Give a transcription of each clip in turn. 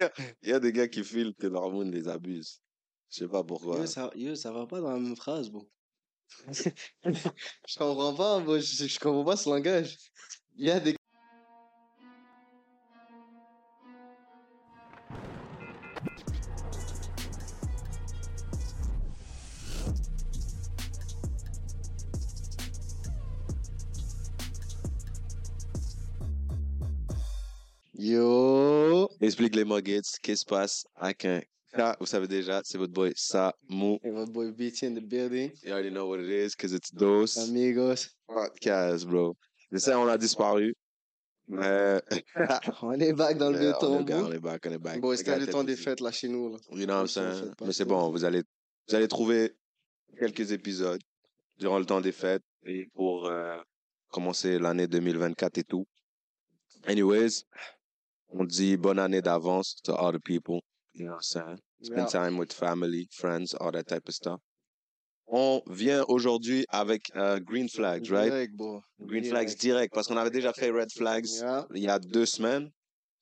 Il y a des gars qui filent que l'hormone les abuse. Je sais pas pourquoi. Yo, ça, yo, ça va pas dans la même phrase, bon. je comprends pas, moi, je, je comprends pas ce langage. Il y a des Explique les Muggets, qu'est-ce qui se passe avec un K, vous savez déjà, c'est votre boy Samu. Hey, my boy BT in the building. You already know what it is, because it's Dose Amigos. Podcast, bro. Je sais, on a disparu, mais... On est back dans le vieux mais on, est back, tombeau. on est back, on est back. Bon, c'était le temps des fêtes là chez nous. Là. You know what I'm saying? Mais c'est bon, vous allez, vous allez trouver quelques épisodes durant le temps des fêtes et pour euh, commencer l'année 2024 et tout. Anyways, on dit bonne année d'avance to all the people. You know what I'm saying? Spend Yeah. time with family, friends, all that type of stuff. On vient aujourd'hui avec euh, Green Flags, right? Direct, bro. Green Direct. Flags direct, parce qu'on avait déjà fait Red Flags Yeah. il y a deux semaines.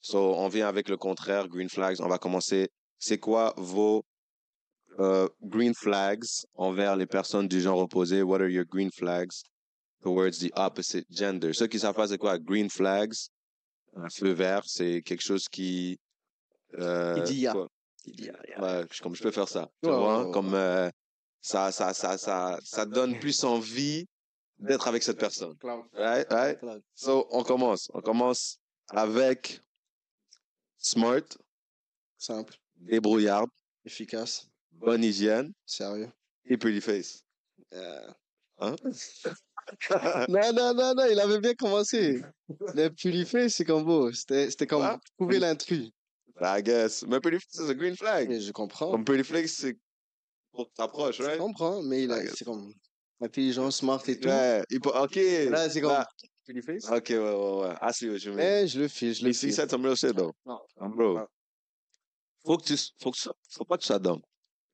So, on vient avec le contraire, Green Flags. On va commencer. C'est quoi vos euh, Green Flags envers les personnes du genre opposé? What are your Green Flags towards the opposite gender? Ceux qui savent pas c'est quoi Green Flags, un feu vert, c'est quelque chose qui... Euh, Il dit ya. quoi? Il dit, ah, yeah. Ouais, comme je peux faire ça. Tu Ouais, vois? ouais, Comme euh, ça, ça, ça, ça, ça donne plus envie d'être avec cette personne. Cloud. Right? Right? So, on commence. On commence avec smart, Simple. débrouillarde, Efficace. bonne hygiène Sérieux. et pretty face. Euh, Hein? Non, non, non, non, il avait bien commencé. Le purifié, c'est comme beau. C'était, comme Ah. trouver l'intrus. I guess. Mais face, c'est a green flag. Mais je comprends. Comme face, c'est pour que t'approches, Je right? comprends, mais il a, Ouais. c'est comme intelligent, smart et tout. Ouais, il peut- ok. Là, c'est comme Là. face. Ok, ouais, ouais, ouais. I see what you mean. Mais je le file, je le he file. said some real shit, though. Non. Bro. Non. Faut que tu, faut que faut pas que tu sois dumb.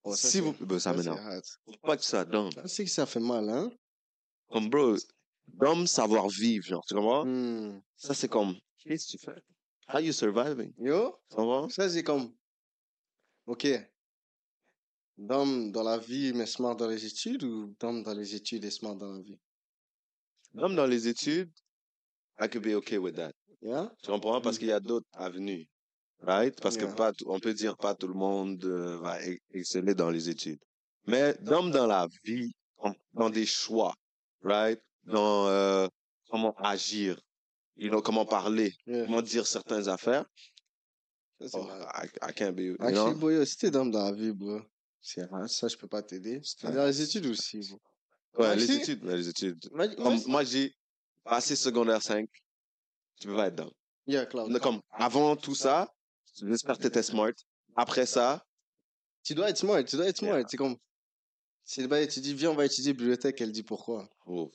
Oh, ça, si c'est- vous, ben, ça c'est m'énerve. Faut pas que tu sois dumb. Ça, c'est que ça fait mal, hein? Comme, bro, dumb savoir vivre, genre, tu comprends? Hmm. Ça, c'est comme, qu'est-ce que tu fais? How you surviving? Yo, Tu comprends? ça, c'est comme. Ok. D'homme dans la vie, mais smart dans les études ou d'homme dans les études et smart dans la vie? Même dans les études, I could be okay with that. Yeah? Tu comprends? Parce qu'il y a d'autres avenues. Right? Parce que Yeah. pas, tout- on peut dire pas tout le monde euh, va e- exceller dans les études. Mais d'homme dans la vie, dans des choix, right? Dans euh, comment agir, you know, comment parler, Yeah. comment dire certaines affaires. Oh. I, I can't be, you Actually, know? bro, yo, si t'es dans la vie, bro, c'est ça, je peux pas t'aider. Ouais. Dans les études aussi, bro. Ouais, les Actually- études, ouais, les études. Moi, Comme moi, j'ai passé secondaire 5, tu peux pas être dedans. Yeah, Cloud. Comme avant tout ça, j'espère que t'étais smart. Après ça, Tu dois être smart, tu dois être smart. Yeah. C'est comme. Si tu dis, viens, on va étudier bibliothèque, elle dit pourquoi. oh,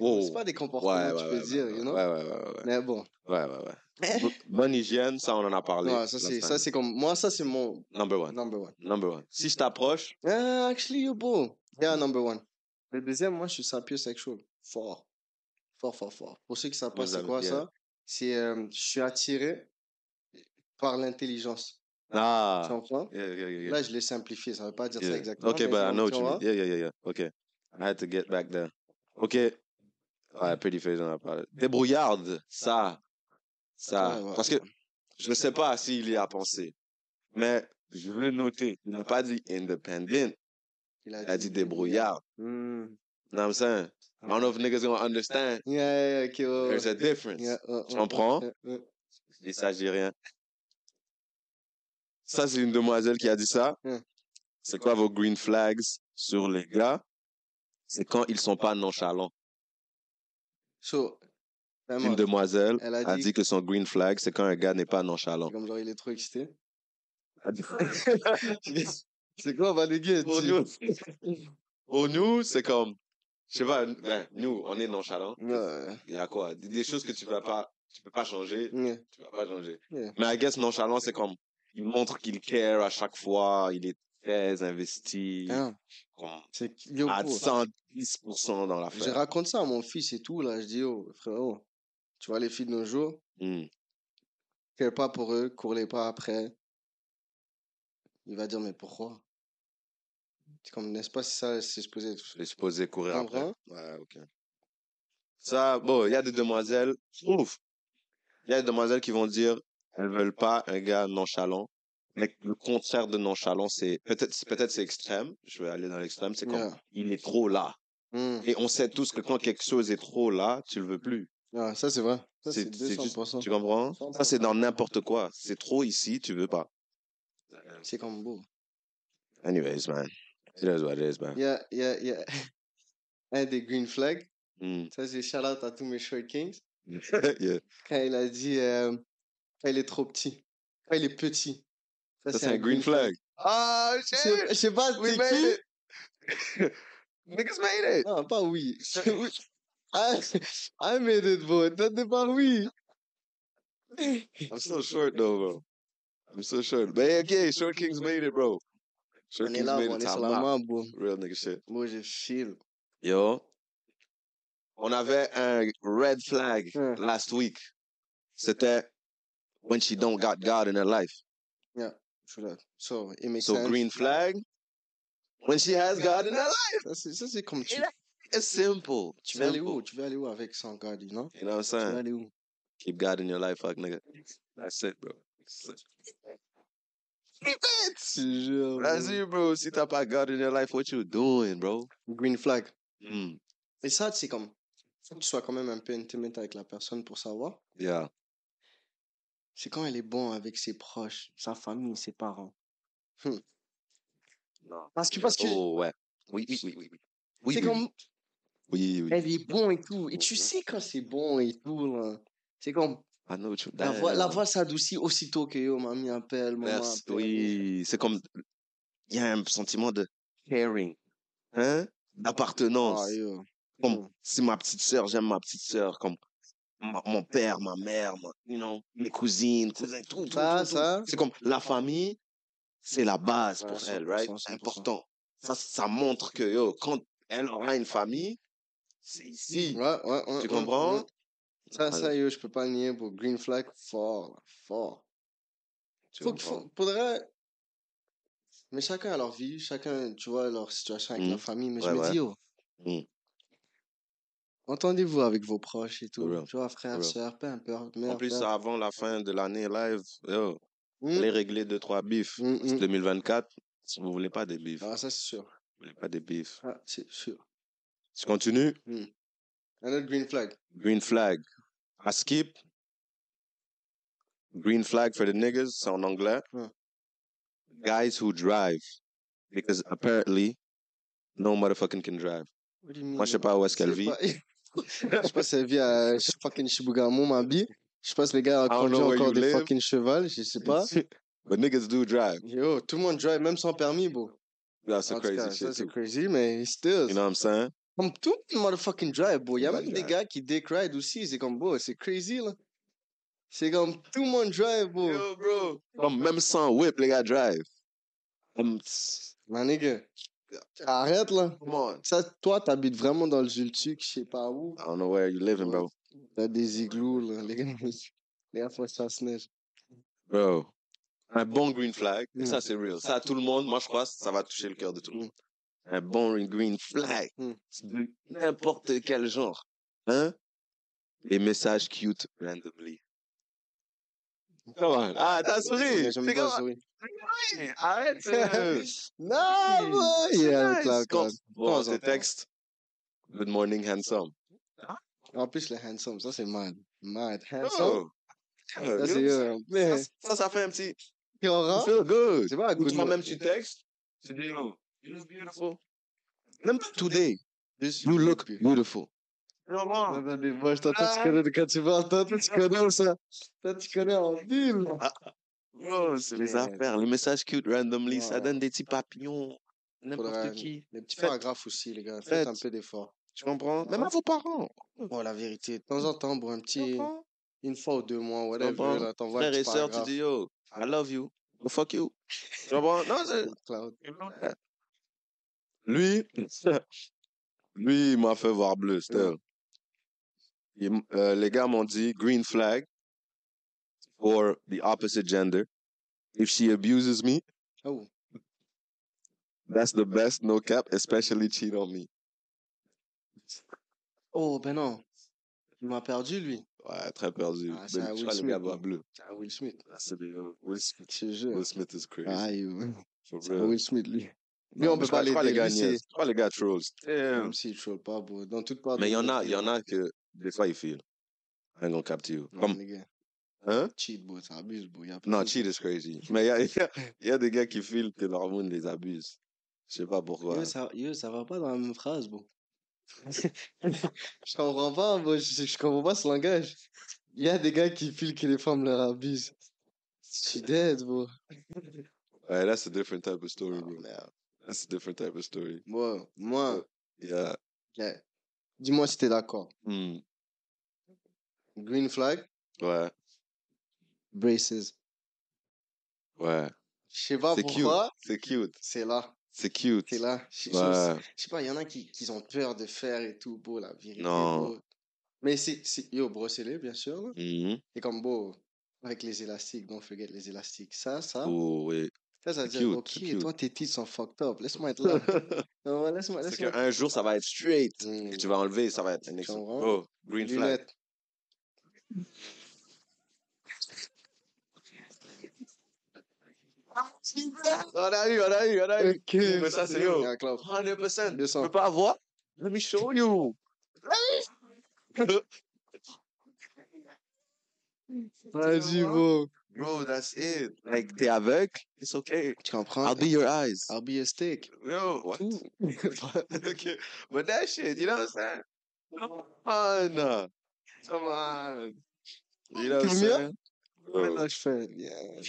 Oh. C'est pas des comportements, ouais, tu peux ouais, dire, you know? ouais, ouais, ouais, ouais, Mais bon. ouais, ouais, ouais. Bo- Bonne hygiène, ça, on en a parlé. Ouais, ça, c'est, ça, c'est comme. Moi, ça, c'est mon Number one. number one. Number one. Si je t'approche, Ah, actually, yo, bro. Yeah, number one. Le deuxième, moi, je suis sapiosexual. Fort. Fort, fort, fort. Pour ceux qui savent pas c'est quoi bien. ça, c'est, euh, je suis attiré par l'intelligence. Tu ah, comprends? yeah, yeah, yeah. Là, je l'ai simplifié, ça veut pas dire ça exactement. Okay, mais but I know what tu you mean. Yeah, yeah, yeah, yeah. Okay. I had to get back there. Okay. Ouais, pretty face, on en a parlé. Débrouillarde, ça, ça. Ouais, ouais. Parce que je ne sais pas s'il y a pensé, mais je veux noter, il n'a pas dit independent, Il il a dit débrouillard. Hmm. You know what I'm saying? I don't know if niggas gonna understand. Yeah, yeah, yeah, ok, ouais, ouais. There's a difference. Yeah, ouais, Tu comprends? ouais, ouais. Ça, c'est une demoiselle qui a dit ça. Hmm. C'est quoi vos green flags sur les gars? C'est quand ils sont pas nonchalants. So, Une demoiselle elle a a dit- que son green flag, c'est quand un gars n'est pas nonchalant. comme genre, il est trop excité. C'est quoi, on va léguer? Pour nous, pour nous, c'est comme, je sais pas, ben, nous, on est nonchalants. Ouais, Il y a quoi? Des, des choses que tu vas pas, tu peux pas changer, tu vas pas changer. Yeah. Mais I guess nonchalant, c'est comme, il montre qu'il care à chaque fois, il est très investi, Hein, c'est à bro, 110% dans Je l'affaire. raconte ça à mon fils et tout, là. Je dis, oh, frérot, tu vois les filles de nos jours, Hmm. care pas pour eux, cours-les pas après. il va dire, mais pourquoi? C'est comme, n'est-ce pas, si ça, c'est supposé être. Je supposé courir après. Ouais, ok. Ça, bon, il y a des demoiselles, ouf, il y a des demoiselles qui vont dire, elles veulent pas un gars nonchalant. Mais le contraire de nonchalant, c'est, peut-être, c'est- peut-être c'est extrême. Je vais aller dans l'extrême. C'est Yeah. il est trop là. Hmm. Et on sait tous que quand quelque chose est trop là, tu le veux plus. Ah, ça, c'est vrai. Ça, C'est- c'est c'est juste- 200%. Tu comprends? Ça, c'est dans n'importe quoi. C'est trop ici, tu veux pas. C'est comme beau. Anyways, man. It is what it is, man. Il y a, il y a, il y a un des green flags. Mm. Ça, c'est shout out à tous mes short kings. yeah. Quand il a dit, euh, quand il est trop petit. Quand il est petit. Ça, c'est un green flag. Ah, Je sais- je sais pas, c'est qui? it. Niggas made it. Non, pas oui. I, I made it, bro. Toi, t'es pas oui. I'm so short though, bro. I'm so short. But okay, Short Kings made it, bro. Short On est Kings là, made on it. est sur la main, bro. Real nigga shit. Moi, je file. Yo. On avait un red flag Hmm. last week. C'était when she don't got God in her life. Yeah, suis là. So, it makes sense. So sense. green flag when she has God in her life. Ça, c'est, ça, c'est comme tu, It's simple. tu veux aller où? Tu veux aller où avec sans God, you know? You know what I'm Tu veux saying? aller où? Keep God in your life, fuck nigga. That's it, bro. That's it. Bro. it, bro. Si t'as pas God in your life, what you doing, bro? Green flag. Hmm. Et ça, c'est comme, faut que tu sois quand même un peu intimate avec la personne pour savoir. Yeah. C'est quand elle est bon avec ses proches, sa famille, ses parents? Non. Parce que, parce que, Oh, ouais. Oui, oui, oui, oui. oui. C'est oui, comme, oui, oui. elle est bon et tout. Et tu sais quand c'est bon et tout, là. C'est comme, you la voix, la Damn. voix s'adoucit aussitôt que yo, mamie appelle, maman Merci. appelle. Oui, c'est comme, il y a un sentiment de caring, hein, d'appartenance. Ah, yo. Comme, Mm. si ma petite sœur, j'aime ma petite sœur, comme ma- mon père, ma mère, ma- you know, mes cousines, cousins, tout, tout, Ça, tout, tout. ça? C'est comme la famille, c'est la base Ouais, pour 100%, elle, right? 100%. C'est important. Ça, ça montre que, yo, quand elle aura une famille, c'est ici. Ouais, ouais, ouais. Tu comprends? Ça, ça, yo, je peux pas le nier pour Green Flag, fort, fort. Tu Faut, qu'il faudrait. Mais chacun a leur vie, chacun, tu vois, leur situation avec Mm. la famille. Mais je me dis, yo, Mm. Entendez-vous avec vos proches et tout. Tu vois, frère, soeur, peu importe. En plus, avant la fin de l'année live, yo, Mm, allez régler deux, trois bifs. mm, C'est mm. 2024, si vous voulez pas des bifs. Ah, ça, c'est sûr. Vous voulez pas des bifs. Ah, c'est sûr. Je continue. Un autre Green Flag. Green flag. I skip. Green flag for the niggas, c'est en anglais. Guys who drive. Because apparently, no motherfucking can drive. What do you mean? Moi, je sais pas où est-ce qu'elle vit. Je sais pas si elle vit à fucking Shibugamo, ma bille. Je sais pas si les gars know where encore des live. fucking chevals, je sais pas. But niggas do drive. Yo, tout le monde drive, même sans permis, bro. That's crazy cas, shit. c'est crazy, mais still. You know what I'm saying? Comme tout le motherfucking drive, bro. Il y a même des gars qui ride aussi. C'est comme, bro, c'est crazy, là. C'est comme tout le monde drive, bro. Yo, bro. Comme même sans whip, les gars drive. Ma nigga. Arrête, là. come on. Ça, toi, t'habites vraiment dans le Zultuk, je sais pas où. I don't know where you living, bro. T'as des igloos, là. Les gars, les gars, que ça se neige. Bro. Un bon green flag. Mm. ça, c'est real. Ça, tout le monde, moi, je crois, ça va toucher le cœur de tout le monde. Un bon green flag. Mm. De n'importe quel genre. Hein? Les messages cute randomly. Come on. Ah. J'aime C'est pas comme- Arrête. Non, boy! Yeah, Quand- cloud. Bon, tes textes. Good morning, handsome. En plus, le handsome, ça, c'est mad. Mad. Handsome. Ça, c'est, Ça, ça, fait un petit. Feel good. C'est pas good toi-même, mo- tu textes. Tu dis, oh, you look beautiful. Même pas today. You look beautiful. Attendez, moi, je t'entends, tu Ah. connais, quand tu toi, tu connais ça. Toi, tu connais en ville. Bro, c'est les Mais- affaires. Les messages cute randomly, ça donne des petits papillons. N'importe qui. Les petits paragraphes aussi, les gars. Faites. Faites un peu d'effort. Tu comprends? Même à vos parents. Bon, la vérité, de temps en temps, bon, un petit, une fois ou deux mois, whatever, comprends? là, t'envoies Frère et sœur, tu dis, yo, I love you. Go fuck you. Tu comprends? Non, c'est. Lui, lui, il m'a fait voir bleu, still. Euh, les gars m'ont dit green flag for the opposite gender. If she abuses me, Oh, That's the best, no cap, especially cheat on me. Oh, ben non. Il m'a perdu, lui. Ouais, très perdu. Ah, c'est Ben, un je Will Smith, gars bleu. C'est un Will Smith. Ah, c'est des- Will Smith. Je. Will Smith is crazy. Ah, C'est. Will Smith, lui. Non, on mais peut pas les gars c'est... Je crois les gars trolls. Même s'il troll pas, bro. Dans toute part. Mais il y en a, il y en a que des fois ils filent. I ain't gonna cap to you. Comme, hein? Cheat, bro. Ça abuse, bro. Y a Non, cheat is crazy. Mais il y y, y a des gars qui filent que leur monde les abuse. Je sais pas pourquoi. Yo, ça, yo, ça va pas dans la même phrase, bro. je comprends pas, bro. Je, je comprends pas ce langage. Il y a des gars qui filent que les femmes leur abusent. Suis dead, bro. Ouais, that's a different type of story, Oh, bro. merde. That's a different type of story. Bon, moi, Yeah. ok. Dis-moi si t'es d'accord. Hmm. Green flag, Ouais, braces. ouais. Je sais pas pourquoi, C'est cute. c'est là. C'est cute. C'est là. Je Ouais. sais pas, il y en a qui, qui ont peur de faire et tout, bro, la vérité. Non. Mais c'est, yo, brossez-les, bien sûr. là. Mhm. Et comme, beau, avec les élastiques, don't forget les élastiques. Ça, ça, Oh, oui. Ça, ça veut c'est dire, cute, ok, cute. toi, tes titres sont fucked up. Laisse-moi être là. Non, C'est laisse-moi. qu'un jour, ça va être straight. Et tu vas enlever, ça va être un? Oh, green flag. Lunettes. On a eu, on a eu, on a eu. Ok, Mais ça, c'est yo. un clap. 100%. Tu 200. peux pas avoir? Let me show you. Vas-y, bro. Bro, that's it. Like, t'es aveugle? It's okay. Tu comprends? I'll be your eyes. I'll be a steak. Yo, what? Okay. But that shit, you know what I'm saying? Come on. Come on. You know what I'm saying? Maintenant, je fais. Yeah.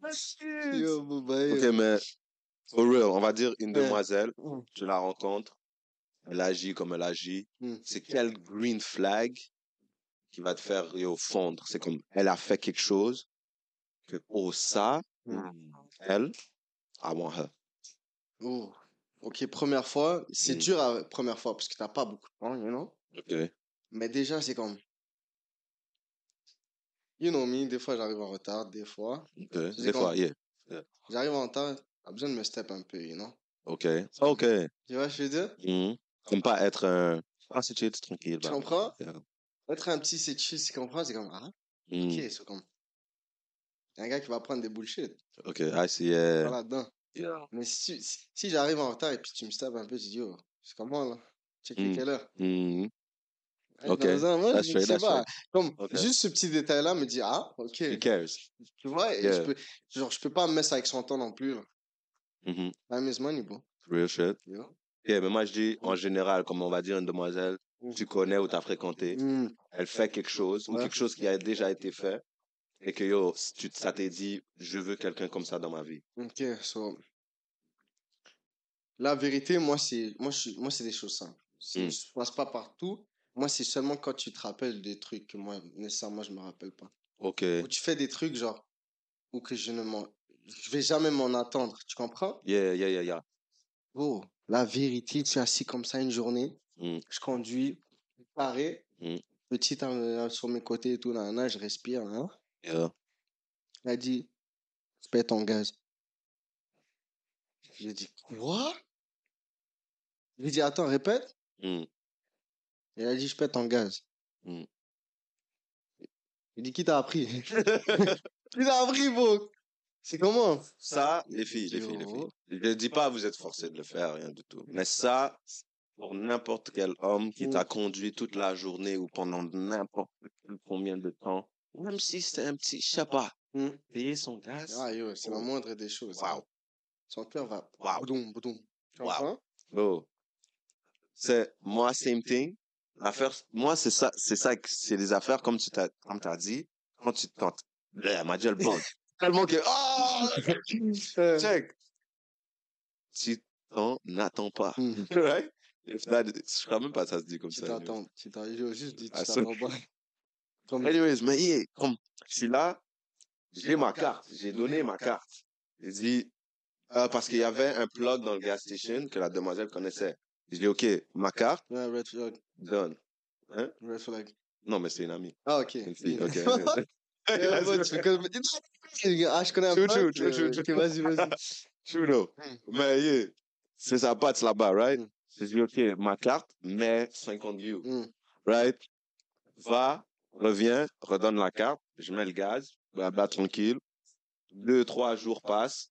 Bro, bah, yo. Ok, mais for real, on va dire une demoiselle, Mm. tu la rencontres, elle agit comme elle agit. Mm. C'est quel green flag? Qui va te faire yo, fondre? C'est comme elle a fait quelque chose que, oh, ça, Mm. elle, I want her. Oh. Ok, première fois, c'est Mm. dur à première fois parce que t'as pas beaucoup de temps, you know? Ok. Mais déjà, c'est comme. You know me, des fois j'arrive en retard, des fois. Ok. C'est Des fois, yeah. J'arrive en retard, t'as besoin de me step un peu, you know? Ok. Ok. Tu vois, ce que je veux dire? Comme pas être un. Ah, c'est chill, tranquille. Tu bah. comprends? Yeah. Être un petit, c'est chill, tu comprends? C'est comme, ah, ok, c'est comme. un gars qui va prendre des bullshit. Ok, I see, yeah. Voilà, dedans. Yeah. Mais si, tu- si, si j'arrive en retard et puis tu me step un peu, tu dis, yo, c'est comment là? Check Mm. quelle heure? Mhm. Ok, dans un- moi, that's je straight, sais that's pas. Comme, Ok. juste ce petit détail-là me dit, ah, ok. Who cares? Tu vois, et Yeah. je peux, genre, je peux pas me mettre avec son temps non plus, là. Mhm. Time is money, bro. Real shit. You know? Ok, mais moi je dis en général, comme on va dire une demoiselle, Mm. Tu connais ou t'as fréquenté, Mm. elle fait quelque chose ou Ouais. quelque chose qui a déjà été fait et que yo, tu, ça t'est dit, je veux quelqu'un comme ça dans ma vie. Ok, so. La vérité, moi, c'est, moi, je moi, c'est des choses simples. Mm. Je passe pas partout. Moi, c'est seulement quand tu te rappelles des trucs que moi, nécessairement, je me rappelle pas. Ok. Ou tu fais des trucs, genre, ou que je ne m'en, je vais jamais m'en attendre. Tu comprends? Yeah, yeah, yeah, yeah. Oh, la vérité, tu es assis comme ça une journée. Mm. Je conduis, paré, Mm. petit euh, sur mes côtés et tout, là, là, je respire. Hein. Yeah. Elle a dit, pète ton gaz. J'ai dit, quoi? J'ai dit, attends, répète. Mm. Elle a dit, je pète ton gaz. Mm. J'ai dit, qui t'a appris? qui t'a appris, bro? C'est comment? Ça, les filles, les filles, les filles. Je ne dis pas vous êtes forcés de le faire, rien du tout. Mais ça, pour n'importe quel homme qui t'a conduit toute la journée ou pendant n'importe combien de temps, même si c'est un petit, je sais pas, Mm. payer son gaz? Ah, yo, c'est la Oh. moindre des choses. Wow. Son cœur va. Wow. Tu comprends? Bro, c'est moi, same thing. L'affaire, moi, c'est ça, c'est ça, c'est des affaires comme tu t'as, comme t'as dit, quand tu tentes. M'a dit le bug. Tellement que, oh! Euh, Check. Tu t'en attends pas. mm. right? If that, je crois même pas ça se dit comme Tu ça. t'attends. Tu t'attends. J'ai juste dit, tu Ah, t'attends pas. Comme, Anyways, mais yeah, comme, je suis là, j'ai ma carte, j'ai donné ma carte. J'ai dit, euh, parce qu'il y avait un plug dans le gas station que la demoiselle connaissait. J'ai dit, OK, ma carte, Ouais, red flag. donne. Red flag. Non, mais c'est une amie. Ah, ok. Une fille, Bien. OK. Ah, je connais un True, pote. true, true, euh, true, ok, vas-y, vas-y. True, though. Mais, yeah, c'est sa patte là-bas, right? J'ai dit, OK, ma carte, mais 50 views, Mm. right? Va, reviens, redonne la carte, je mets le gaz, blabla, tranquille. Deux, trois jours passent.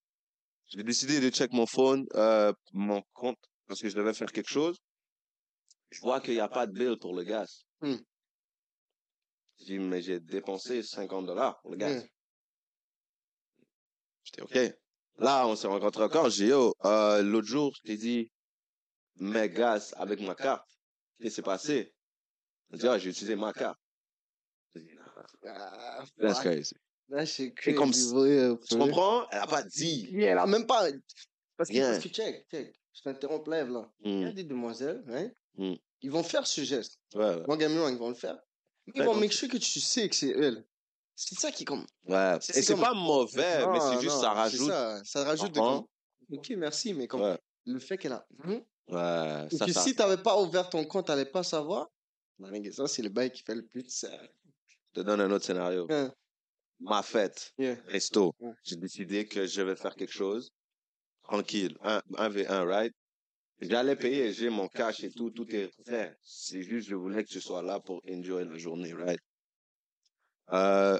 J'ai décidé de check mon phone, euh, mon compte, parce que je devais faire quelque chose. Je vois qu'il n'y a pas de bill pour le gaz. Mm. Je dis, mais j'ai dépensé 50 dollars pour le gaz. Mm. J'étais OK. Là, on s'est rencontrés encore. J'ai dit, euh, l'autre jour, je t'ai dit, mets gaz avec ma carte. Qu'est-ce qui s'est passé? Dit, ah, j'ai utilisé ma carte. J'ai dit, nah, Ah, that's crazy. Comme crazy, ouais, euh, Tu comprends? Elle a pas dit. Yeah, là, même pas. Parce que, parce que check, check. Je t'interromps live là. Il y a Hmm, des demoiselles, hein, Mm. ils vont faire ce geste. Ouais, ouais. Me wrong, ils vont le faire. Mais ils vont make sure que tu sais que c'est elle. C'est ça qui comme. Ouais. Et c'est comme- pas mauvais, mais c'est juste, non, ça rajoute. Ça, ça rajoute de Comprends? comme. Ok, merci, mais comme Ouais. le fait qu'elle a. Hmm? Ouais. Ça, que ça. si t'avais pas ouvert ton compte, t'allais pas savoir. Ça, c'est le bail qui fait le plus. Ça. Je te donne un autre scénario. Hein, Ma fête, yeah. resto. J'ai décidé que je vais faire quelque chose. Tranquille. Un, un V1, right? J'allais payer, j'ai mon cash et tout, tout est fait. C'est juste, je voulais que tu sois là pour enjoy la journée, right? Euh,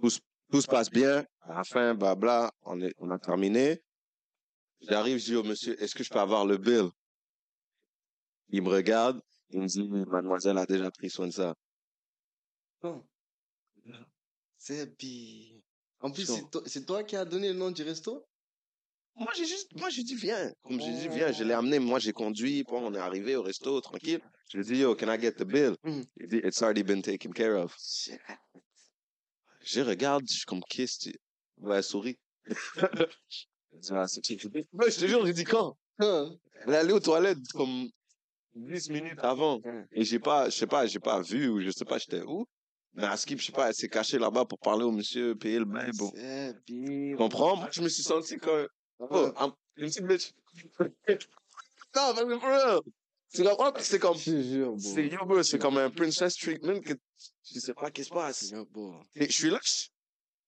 tout, se- tout se passe bien. À la fin, blabla, on, est, on a terminé. J'arrive, je dis au monsieur, est-ce que je peux avoir le bill? Il me regarde, il me dit, mademoiselle a déjà pris soin de ça. Bon. C'est. En plus, c'est toi, qui as donné le nom du resto? Moi, j'ai juste, moi, j'ai dit, viens. Comme j'ai dit, viens, je l'ai amené. Moi, j'ai conduit. Puis on est arrivé au resto, tranquille. Je lui ai dit, yo, can I get the bill? Mhm. Il dit, it's already been taken care of. Je regarde, je suis comme, qu'est-ce que tu... Ouais, souris. Je te jure, j'ai dit quand? Hein? Elle est allée aux toilettes comme 10 minutes avant. Et j'ai pas, je sais pas, j'ai pas vu ou je sais pas, j'étais où. Mais à Skip, je sais pas, elle s'est cachée là-bas pour parler au monsieur, payer le bain. Bon. Tu comprends? Moi, je me suis senti comme, oh, une petite bitch. non, mais for real. Tu comprends? C'est comme, c'est yo, c'est comme un princess treatment que je sais pas qu'est-ce qui se passe. Je suis là,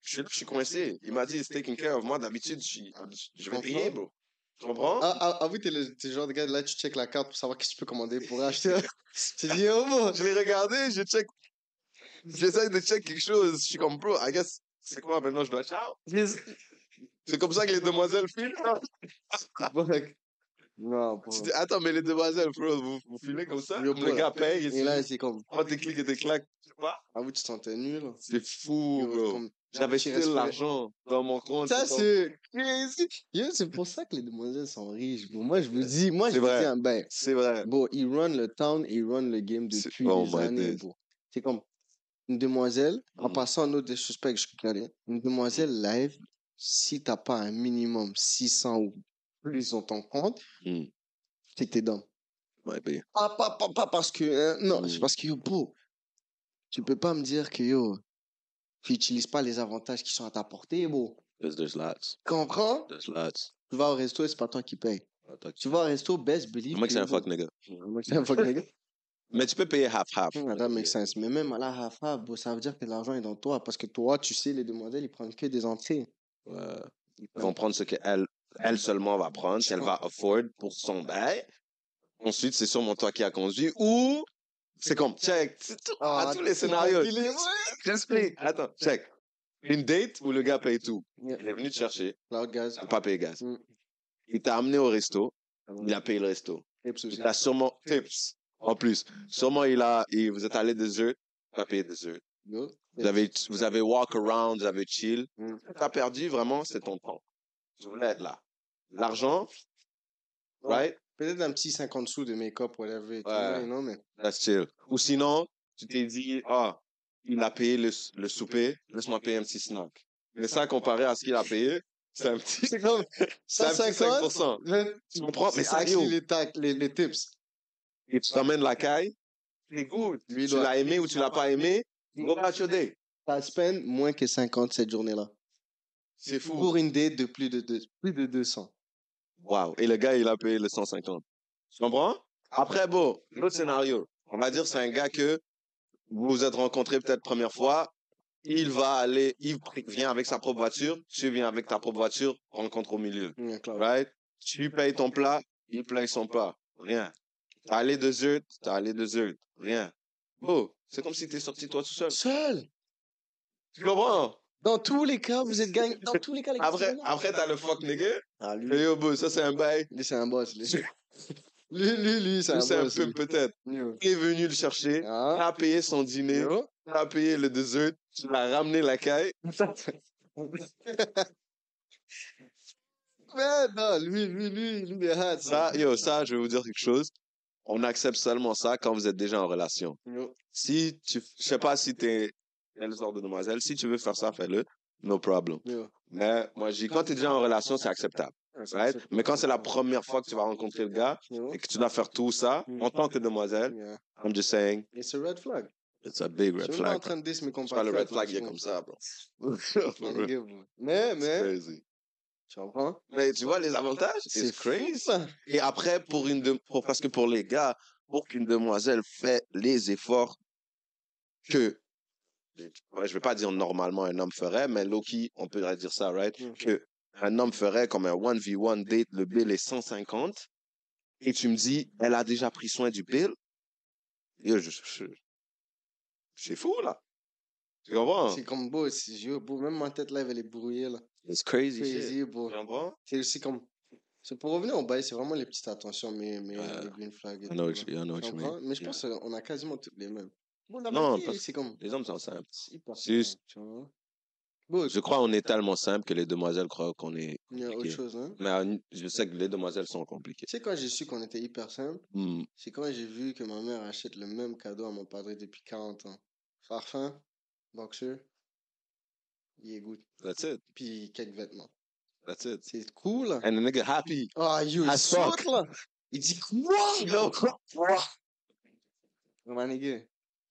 je, suis là, je suis coincé. Il m'a dit, it's taken care of. Moi, d'habitude, je, suis- je vais payer, bro. Tu comprends? Ah, ah, ah oui, t'es le, le genre de gars, là, tu check la carte pour savoir qu'est-ce que tu peux commander pour acheter. tu dis, oh, bon. Je l'ai regardé, je check. J'essaie de check quelque chose. Je suis comme, bro, I guess, c'est quoi maintenant, je dois ciao. C'est comme ça que les demoiselles filent. Non, bro. Tu dis, attends, mais les demoiselles, bro, vous, vous filez comme ça? Yo, Le gars paye et Et là, c'est comme, prends tes clics et tes claques. Pas? ah oui, tu te sentais nul. C'est fou, Yo, bro. comme- J'avais respectes- l'argent dans mon compte. Ça, c'est crazy. Yo, c'est pour ça que les demoiselles sont riches. bro. Moi, je vous dis, moi, je vous dis un bail. C'est vrai. Bon, ils run le town et ils run le game depuis oh des my années. C'est comme une demoiselle, en Mm. passant un autre des suspects que je connais, une demoiselle live, si t'as pas un minimum 600 ou plus dans ton compte, Mm. c'est que t'es dans. Ouais, ben, Pas, pas, pas, pas parce que, hein, non, Mm. c'est parce que, yo, bro, tu peux pas me dire que, yo, tu utilises pas les avantages qui sont à ta portée, bro. there's, there's lots. Comprends? There's lots. Tu vas au resto et c'est pas toi qui paye. Attends, Tu vas au resto, best believe. Moi, c'est un fuck nigga. moi, c'est un fuck nigga. Mais tu peux payer half-half. Hmm, That makes sense. Mais même à la half bro, ça veut dire que l'argent est dans toi. Parce que toi, tu sais, les demoiselles, ils prennent que des entrées. Ouais. Ils vont prendre ce qu'elle elle seulement va prendre, qu'elle va afford pour son bail. Ensuite, c'est sûrement toi qui as conduit ou c'est comme, check, c'est tout, à tous les scénarios. J'explique. Attends, check. Une date où le gars paye tout. Il est venu te chercher, il n'a pas payé gaz. Mm. Il t'a amené au resto, il a payé le resto. Tips aussi. Il a sûrement, tips, en plus. Sûrement, il a, il, vous êtes allé dessert, il a payé dessert. Vous avez, vous avez walk around, vous avez chill. Mm. T'as perdu vraiment, c'est ton temps. Je voulais être là. L'argent, right? Peut-être un petit 50 sous de make-up, whatever. Ouais. vois, you know, mais... That's chill. Ou sinon, tu t'es dit, ah, il a payé le, le souper, laisse-moi payer un petit snack. Mais ça, comparé à ce qu'il a payé, c'est un petit, C'est comme c'est un petit 150. 5%. mais Tu comprends? Mais actually les, les, les tips. Et tu t'emmènes la caille, c'est good. Lui, Tu l'as aimé ou tu l'as pas aimé, go about your day. T'as spend moins que 50 cette journée-là. C'est fou. Pour une date de plus de, deux- plus de 200. Wow. Et le gars, il a payé le 150. Tu comprends? Après, bon, l'autre scénario. On va dire, c'est un gars que vous vous êtes rencontrés peut-être première fois. il va aller, il vient avec sa propre voiture, tu viens avec ta propre voiture, rencontre au milieu. Yeah, claro. Right? Tu payes ton plat, il paye son plat. Rien. T'as allé deux heures, t'as allé deux heures. Rien. Bro, c'est comme si t'es sorti toi tout seul. Seul? Tu comprends? Dans tous les cas, vous êtes gagnant. Dans tous les cas, les gars, Après, après t'as le fuck nigga. Ah, lui, yo, bro, ça c'est un bail. lui c'est un boss. Lui, lui, lui, lui, c'est un C'est un boss. peu peut-être. Il est venu le chercher. Ah. T'as payé son dîner. Yo. T'as payé le dessert. Tu l'as ramené la caille. Mais non, lui, lui, lui, lui, il est hot. Ça, yo, ça, je vais vous dire quelque chose. On accepte seulement ça quand vous êtes déjà en relation. Yo. Si tu, je sais pas si t'es quelle sorte de demoiselle, si tu veux faire ça, fais-le. No problem. Mais moi, je dis, quand t'es déjà en relation, c'est acceptable. Right? Mais quand c'est la première fois que tu vas rencontrer le gars et que tu dois faire tout ça Mm. en tant que demoiselle, Yeah. I'm just saying, Et c'est red flag. it's a big Je red suis même pas en flag. train de dire mes compatriotes. le red flag, il est comme ça, bro. Mais, C'est mais, crazy. tu comprends? Mais tu vois les avantages? C'est C'est crazy. fou, ça. Et après, pour une de- pour, parce que pour les gars, pour qu'une demoiselle fait les efforts que, ouais, je vais pas dire normalement un homme ferait, mais Loki, on peut dire ça, right? Mm. Que un homme ferait comme un 1v1 date, le bill est 150, et tu me dis, elle a déjà pris soin du bill? C'est fou, là. Tu comprends? C'est comme beau, c'est beau. Même ma tête live, elle est brouillée, là. It's crazy, shit. Crazy, bro. Tu comprends? C'est aussi comme. Pour revenir au bail, c'est vraiment les petites attentions, mais, les green flags. I know what là. you, I know what Tu you comprends? mean. Mais je Yeah. pense qu'on a quasiment toutes les mêmes. Non, parce- c'est comme. Les hommes sont simples. Bon, Je crois qu'on est tellement simple que les demoiselles croient qu'on est il y a autre compliqué. chose, hein? Mais je sais que les demoiselles sont compliquées. Tu sais, quand j'ai su qu'on était hyper simple, Hmm. c'est quand j'ai vu que ma mère achète le même cadeau à mon padre depuis 40 ans. Parfum, boxer, il est good. That's it. Puis quelques vêtements. That's it. C'est cool. là. And the nigga happy. Ah, yo, il As fuck. saute, là. Il dit quoi? Yo, quoi? My nigga.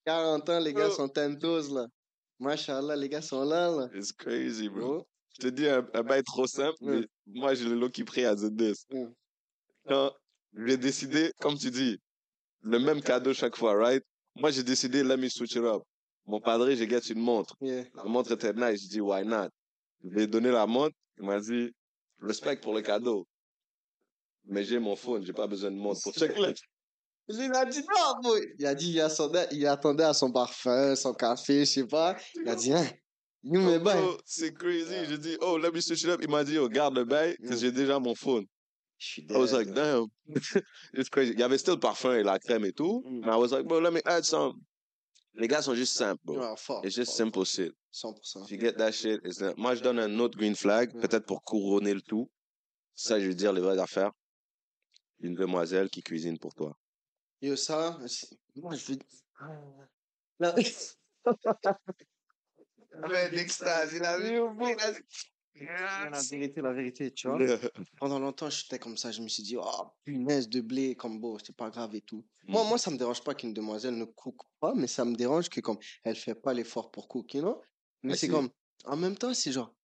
40 ans, les gars Bro. sont tentos, là. Machallah, les gars sont là, là. It's crazy, bro. Je te dis un, un bail trop simple, mais moi, j'ai le qui prie à the this. Ouais. Quand j'ai décidé, comme tu dis, le même cadeau chaque fois, right? Moi, j'ai décidé, let me switch it up. Mon padre, j'ai gâté une montre. Yeah. La montre était nice. Je dis, why not? Je lui ai donné la montre. Il m'a dit, respect pour le cadeau. Mais j'ai mon phone, j'ai pas besoin de montre pour checker. Il a dit non, boy. Il a dit, il attendait, il attendait à son parfum, son café, je sais pas. Il a dit, hein, you me bail. Oh, c'est crazy. J'ai dit, oh, let me switch it up. Il m'a dit, oh, garde le bail, parce que j'ai déjà mon phone. Je suis I was like, damn. It's crazy. Il y avait still le parfum et la crème et tout. Mm. Mais I was like, bro, let me add some. Les gars sont juste simples, bro. Ah, fort, It's just fort, simple shit. 100%. If you get that shit, it's that. Moi, je donne un autre green flag, peut-être pour couronner le tout. Ça, je veux dire les vraies affaires. Une demoiselle qui cuisine pour toi. Yo, ça, moi, je veux. Là- La vérité, la vérité, tu vois. Pendant longtemps, j'étais comme ça. Je me suis dit, oh, punaise de blé, comme beau, c'est pas grave et tout. Moi, Mm. moi, ça me dérange pas qu'une demoiselle ne cook pas, mais ça me dérange que comme elle fait pas l'effort pour cook, you know? Mais c'est comme, en même temps, c'est genre,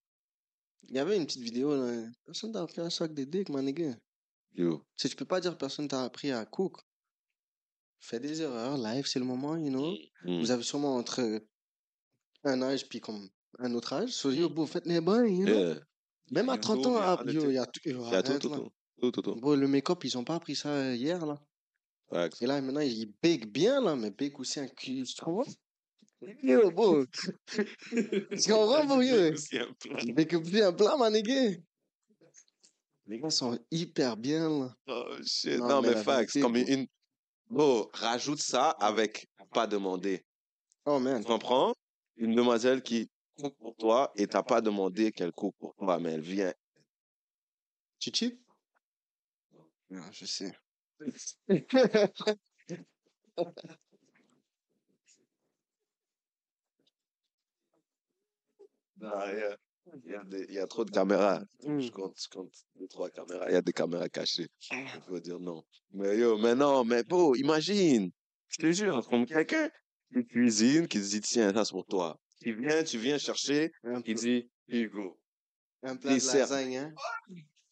il y avait une petite vidéo, là, personne t'a appris à sac de dick, man, nigga. Sais, tu peux pas dire personne t'a appris à cook. Fais des erreurs, live, c'est le moment, you know? Mm. Vous avez sûrement entre un âge puis comme un autre âge. So, yo, bro, faites les bains, you know? Yeah. Même à YouTube, 30 ans, il y a ah, yo, il y a tout. yo, Il y a tout, tout, là. tout. Tout, tout, tout. Bro, le make-up, ils ont pas appris ça hier, là. Et là, maintenant, ils bake bien, là, mais bake aussi un cul. Tu comprends? Yo, bro. tu comprends, bro, yo? Un. Ils bake bien plein, man, nigga. Les gars sont hyper bien, là. Oh shit. Non, Non, mais mais, facts. Comme une. Bro, rajoute ça avec pas demander. Oh, man. Tu comprends? Une demoiselle qui cook pour toi et t'as pas demandé qu'elle cook pour toi, mais elle vient. Tu cheap? Non, je sais. Non, il y a, il y a trop de caméras. Mm. Je compte, je compte trois caméras. Il y a des caméras cachées. Il faut dire non. Mais yo, mais non, mais beau, imagine. Je te jure, comme quelqu'un qui cuisine, qui se dit, tiens, ça c'est pour toi. Qui vient, tu viens chercher, qui dit, Hugo. un plat de lasagne, hein?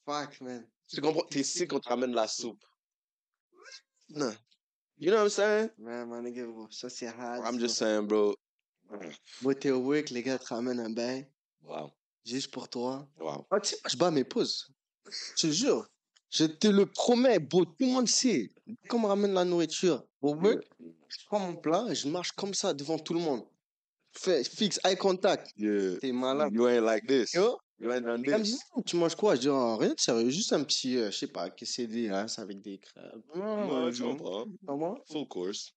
Fuck, man. Tu comprends? T'es ici qu'on te ramène la soupe? Non. You know what I'm saying? Man, my nigga, bro, ça c'est hard. I'm just saying, bro. Moi, t'es au work, les gars te ramènent un bain, Wow. juste pour toi. Wow. Ah, tu sais, moi, je bats mes pauses. Je te jure. Je te le promets, bro. Tout le monde sait. Quand on me ramène la nourriture au je prends mon plat et je marche comme ça devant tout le monde. Fais, fixe, eye contact. Yeah. T'es malade. You ain't like this. Yo, You ain't dit, tu manges quoi? Je dis, oh, rien de sérieux, juste un petit, euh, je sais pas, quesadillas avec des crabes. Non, je non. comprends. Comment? Full course.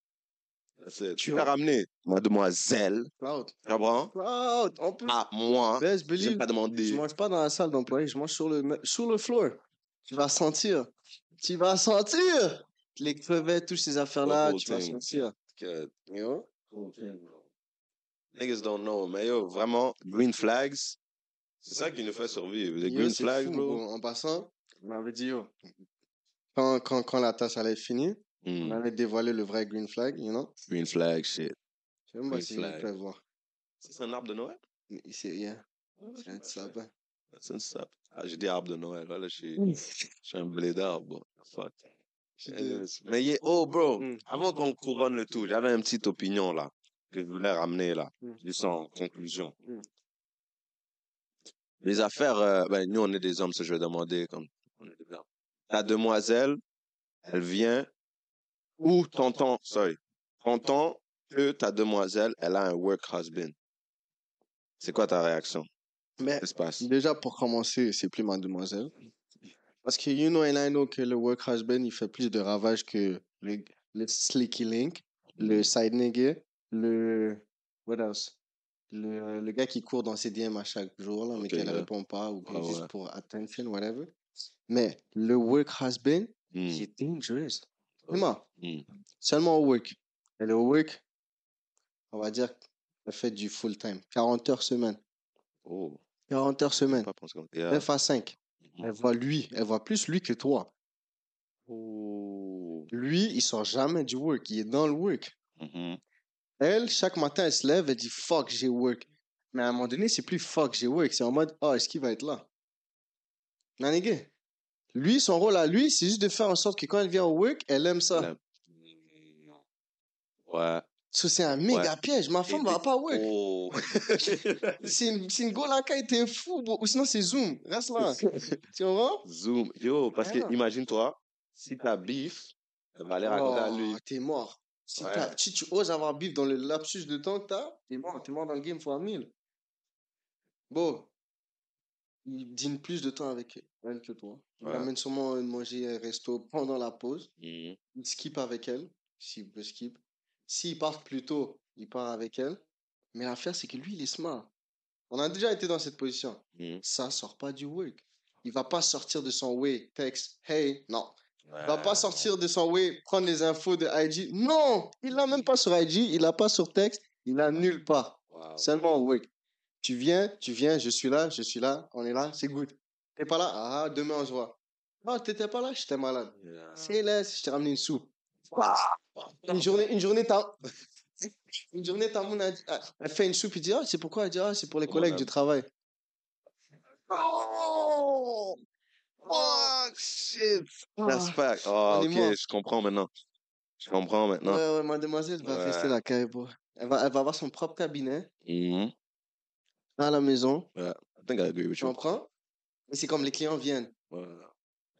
Tu l'as ramené, mademoiselle. Cloud. Tu comprends? Cloud. En plus, Ah, moi, best believe, pas je demandé. mange pas dans la salle d'employé, je mange sur le, sur le floor. Tu vas sentir. Tu vas sentir. Les crevettes, toutes ces affaires-là, tu vas sentir. Que Yo. niggas don't know, mais yo, vraiment, green flags, c'est ça qui nous fait survivre. Les green flags, fou, bro. En passant, on m'avait dit, yo, quand, quand, quand la tasse allait être finie, on Hmm, allait dévoiler le vrai green flag, you know? Green flag, shit. Je sais même pas si flag. pouvez voir. C'est un arbre de Noël? C'est rien. C'est un sapin. C'est un sap. Ah, j'ai dit arbre de Noël. Là, là je suis, je suis un blé d'arbre, bro. Fuck. Anyways. Mais yeah, oh, bro, Mm. avant qu'on couronne le tout, j'avais une petite opinion, là, que je voulais ramener, là, Mm. juste en conclusion. Mm. Les affaires, euh, ben, nous, on est des hommes, ça, je vais demander, comme, on est des hommes. Ta demoiselle, elle vient, ou t'entends, sorry, t'entends que ta demoiselle, elle a un work husband. C'est quoi ta réaction? Mais se passe? déjà, pour commencer, c'est plus mademoiselle. Parce que you know and I know que le work husband, il fait plus de ravages que le, le slicky link, le side nigga, le... What else? Le, le gars qui court dans ses DM à chaque jour, là, mais Ok, qu'elle ne yeah. répond pas, ou Ah juste ouais. pour attention, whatever. Mais le work husband, Hmm, il est dangerous. Hmm. seulement au work. Elle est au work, on va dire qu'elle fait du full time. 40 heures semaine. Oh, 40 heures semaine. yeah. 9 à 5. Elle voit lui, elle voit plus lui que toi. Oh. Lui, il sort jamais du work, il est dans le work. Mhm. Elle, chaque matin, elle se lève, elle dit fuck, j'ai work. Mais à un moment donné, c'est plus fuck, j'ai work, c'est en mode oh, est-ce qu'il va être là? Gars. Lui, son rôle à lui, c'est juste de faire en sorte que quand elle vient au work, elle aime ça. La- Ouais. C'est un méga piège. Ma femme va pas au work. Oh. C'est une, golaka, t'es fou, bro. Ou sinon, c'est Zoom. Reste là. tu vois? Zoom. Yo, parce que imagine-toi, si t'as beef, elle va aller raconter à lui. Oh, t'es mort. Si, Ouais. t'as- si tu oses avoir bif dans le lapsus de temps que t'as, t'es mort. T'es mort dans le game fois 1000. Bon. Il dîne plus de temps avec elle que toi. Il Ouais. amène sûrement manger un resto pendant la pause. Mhm. Il skip avec elle, s'il peut skip. S'il part plus tôt, il part avec elle. Mais l'affaire, c'est que lui, il est smart. On a déjà été dans cette position. Mhm. Ça sort pas du work. Il va pas sortir de son way, texte, hey, non. Il va Ouais. pas sortir de son way, prendre les infos de IG. Non, il l'a même pas sur IG, il l'a pas sur texte, il l'a nulle part. Wow. Seulement work. Tu viens, tu viens, je suis là, je suis là, on est là, c'est good. T'es pas là, ah, demain on se voit. Ah, t'étais pas là, j'étais malade. C'est laisse, je t'ai ramené une soupe. Une journée, une journée, t'as. Une journée, t'as mon a dit- ah, Elle fait une soupe, il dit, ah, c'est pourquoi? Elle dit, ah, c'est pour les collègues du travail. Oh! Fuck, shit. That's Ah. fact. Oh, ok, je comprends maintenant. Je comprends maintenant. Ouais, ouais, mademoiselle va Ouais. rester la caille, bro. Elle va, elle va avoir son propre cabinet Mhm. à la maison. I think I agree with Tu comprends? Et c'est comme les clients viennent.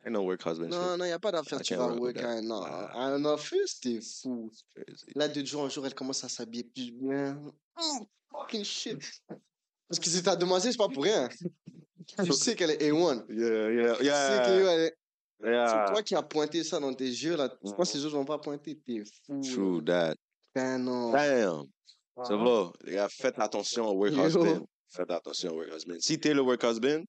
Ain't no work husband Non, non, il n'y a pas d'affaire. Tu vas work à un, à un office, t'es fou. Là, de jour en jour, elle commence à s'habiller plus bien. Mm, fucking shit. Parce que c'est ta demoiselle, c'est pas pour rien. Tu sais qu'elle est A1. Yeah, yeah, Tu sais que yeah. elle est- c'est Yeah. toi qui as pointé ça dans tes yeux, là. Je pense que les autres vont pas pointer. T'es fou. True that. Ben non. Damn. Ça va. Les gars, faites attention au work Yo. husband. Faites attention au work husband. Si t'es le work husband,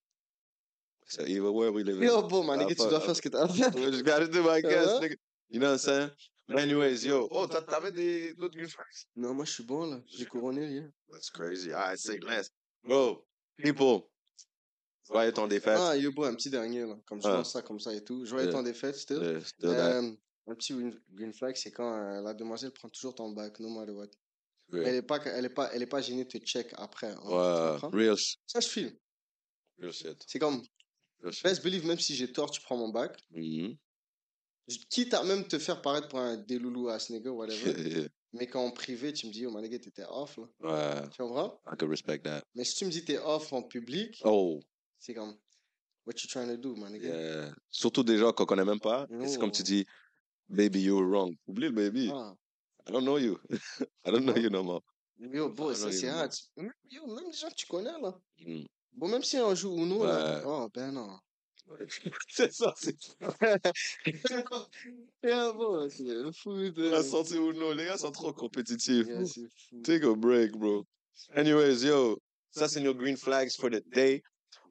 c'est evil world we live. Yo, bon, man, Ah, nigga, tu dois ah. faire ce que t'as à faire. Just gotta do my guess, Hein? nigga. You know what I'm saying? But anyways, yo. Oh, t'a- t'avais des d'autres green flags? Non, moi, je suis bon, là. J'ai couronné, là. That's crazy. Alright, say less. Bro, people. Joyeux ton défaite. Ah, yo, bro, un petit dernier, là. Comme je Ah. lance ça, comme ça et tout. Joyeux Yeah. ton défaite, still. Yeah, still. Euh, un petit green, flag, c'est quand euh, la demoiselle prend toujours ton bac, no matter what. Elle est pas, elle est pas, elle est pas gênée de te check après. hein, Ouais, real, Ça, je shit. C'est comme. Best believe, même si j'ai tort, tu prends mon bac. Quitte à même te faire paraître pour un déloulou à ce nigga, whatever. Mais quand en privé, tu me dis, oh, my nigga, t'étais off, là. ouais, Tu comprends? I could respect that. Mais si tu me dis t'es off en public, Oh, c'est comme, what you trying to do, my nigga? yeah. Surtout des gens qu'on connaît même pas. C'est comme tu dis, baby, you were wrong. Oublie le baby. Ah. I don't know you. I don't know you no more. Yo, bro, ça c'est. Même- Yo, même les gens que tu connais, là. Mm. Bon, même si on joue Uno, là. Ouais. Oh, ben non. c'est ça, c'est bro, c'est le foot. la sortie ou non. Les gars sont trop compétitifs. yeah. Take a break, bro. Anyways, yo, ça c'est nos green flags for the day.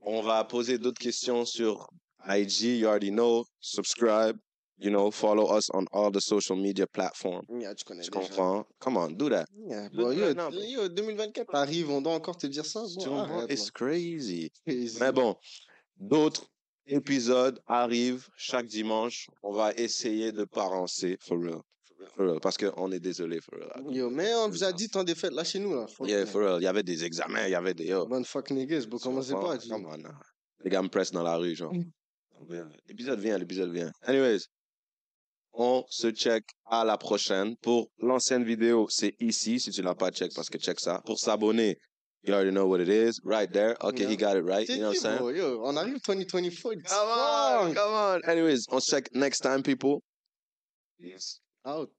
On va poser d'autres questions sur IG. You already know. Subscribe. You know, follow us on all the social media platforms. Yeah, tu connais déjà. comprends? Come on, do that. Yeah, bro, yo, right now, bro. yo, 2024 arrive, on doit encore te dire ça? Bon, arrête, It's là. crazy. Crazy. Mais bon, d'autres épisodes arrivent chaque dimanche. On va essayer de pas rancer, for real. For real. Parce qu'on est désolé, for real. Yo, mais on vous a dit temps des fêtes, lâchez-nous, là. Fuck Yeah, for real. Il y avait des examens, il y avait des... Yo, fuck niggas, tu commencez pas. Come on. Les gars me pressent dans la rue, genre. Mm. L'épisode vient, l'épisode vient. Anyways, on se check à la prochaine. Pour l'ancienne vidéo, c'est ici, si tu l'as pas check, parce que check ça. Pour s'abonner, you already know what it is. Right there. Okay, he got it right. C'est You know what I'm saying? bro, yo, on arrive 2024. it's Come on, come on. Anyways, on se check next time, people. Peace. Out.